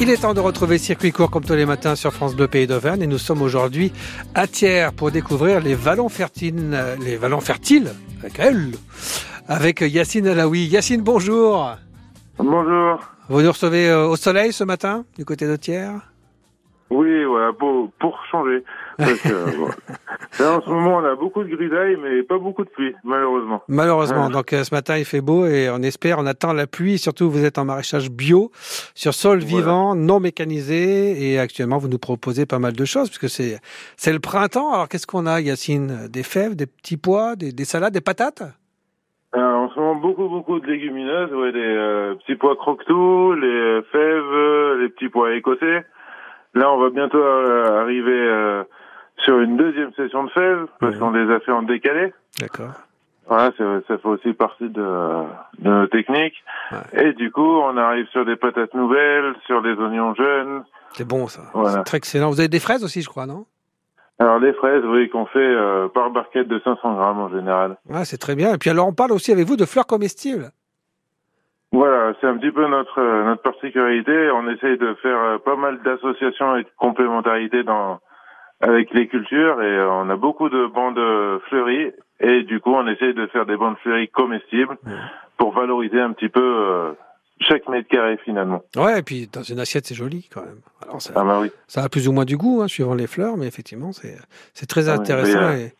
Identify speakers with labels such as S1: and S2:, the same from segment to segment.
S1: Il est temps de retrouver Circuit Court comme tous les matins sur France Bleu Pays d'Auvergne et nous sommes aujourd'hui à Thiers pour découvrir les vallons fertiles, les vallons fertiles avec elle, avec Yacine Alaoui. Yacine, bonjour.
S2: Bonjour.
S1: Vous nous recevez euh, au soleil ce matin du côté de Thiers?
S2: Oui, voilà, pour, pour changer. Parce que, bon, là, en ce moment, on a beaucoup de grisaille, mais pas beaucoup de pluie, malheureusement.
S1: Malheureusement. Donc euh, ce matin il fait beau et on espère, on attend la pluie. Et surtout vous êtes en maraîchage bio sur sol
S2: Voilà.
S1: vivant, non mécanisé et actuellement vous nous proposez pas mal de choses puisque c'est c'est le printemps. Alors qu'est-ce qu'on a, Yacine? Des fèves, des petits pois, des, des salades, des patates?
S2: Alors, en ce moment, beaucoup, beaucoup de légumineuses, ouais, les euh, petits pois croque-tout, les euh, fèves, euh, les petits pois écossais. Là, on va bientôt euh, arriver euh, sur une deuxième session de fèves, parce qu'on les a fait en décalé.
S1: D'accord.
S2: Voilà, ça, ça fait aussi partie de, de nos techniques. Et du coup, on arrive sur des patates nouvelles, sur des oignons jeunes.
S1: C'est bon ça.
S2: Voilà.
S1: C'est très excellent. Vous avez des fraises aussi, je crois, non?
S2: Alors les fraises, oui, qu'on fait euh, par barquette de 500 grammes en général.
S1: Ouais, c'est très bien. Et puis alors on parle aussi avec vous de fleurs comestibles.
S2: Voilà, c'est un petit peu notre euh, notre particularité. On essaye de faire euh, pas mal d'associations et de complémentarité dans avec les cultures et euh, on a beaucoup de bandes fleuries et du coup on essaye de faire des bandes fleuries comestibles pour valoriser un petit peu euh, chaque mètre carré finalement.
S1: Ouais, et puis dans une assiette c'est joli quand même. Alors ça,
S2: Ah bah oui.
S1: ça a plus ou moins du goût, hein, suivant les fleurs, mais effectivement c'est c'est très
S2: Ah oui,
S1: intéressant.
S2: euh,
S1: et-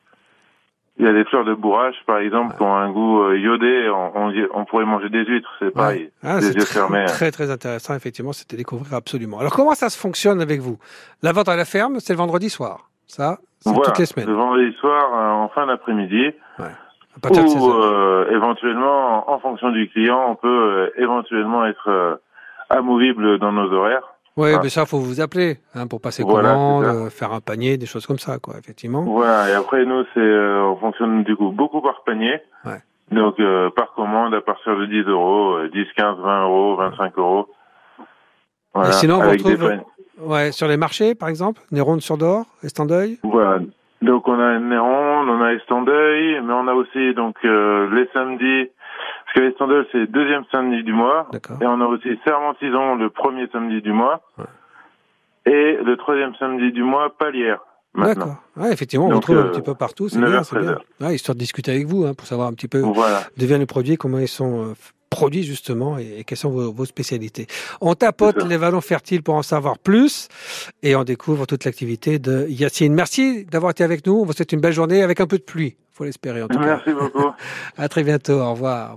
S2: Il y a des fleurs de bourrache par exemple qui ont un goût euh, iodé. On, on, on pourrait manger des huîtres, c'est pareil.
S1: Ah, c'est
S2: yeux
S1: très,
S2: fermés. hein.
S1: très très intéressant, effectivement, c'était découvrir absolument. Alors comment ça se fonctionne avec vous? La vente à la ferme, c'est le vendredi soir. Ça, c'est
S2: Voilà,
S1: toutes les semaines.
S2: Le vendredi soir euh, en fin d'après-midi.
S1: 16
S2: Ou euh, éventuellement, en fonction du client, on peut euh, éventuellement être euh, amovible dans nos horaires.
S1: Oui,
S2: ah.
S1: mais ça, faut vous appeler hein, pour passer
S2: Voilà,
S1: commande, euh, faire un panier, des choses comme ça, quoi, effectivement.
S2: Voilà, et après nous, c'est euh, on fonctionne du coup beaucoup par panier.
S1: Ouais.
S2: Donc euh, par commande à partir de 10 euros, euh, 10, 15, 20 euros, 25 euros. Voilà,
S1: Et sinon, on retrouve-. Ouais, sur les marchés, par exemple, Néronde sur d'Or, Estandeuil.
S2: Voilà. Donc on a Néron, on a Estandeuil, mais on a aussi donc euh, les samedis, parce que Estandeuil c'est le deuxième samedi du mois, et on a aussi Sermentison le premier samedi du mois,
S1: Ouais.
S2: et le troisième samedi du mois, Palière.
S1: D'accord. Ouais, effectivement, on
S2: Donc,
S1: retrouve un
S2: euh,
S1: petit peu partout. C'est
S2: 9
S1: bien, c'est bien.
S2: 13 heures.
S1: Ouais, histoire de discuter avec vous, hein, pour savoir un petit peu
S2: Voilà.
S1: d'où viennent les produits, comment ils sont euh, produits justement et, et quelles sont vos, vos spécialités. On tapote les vallons fertiles pour en savoir plus et on découvre toute l'activité de Yacine. Merci d'avoir été avec nous. On vous souhaite une belle journée avec un peu de pluie, faut l'espérer en tout cas.
S2: Merci beaucoup.
S1: À très bientôt. Au revoir.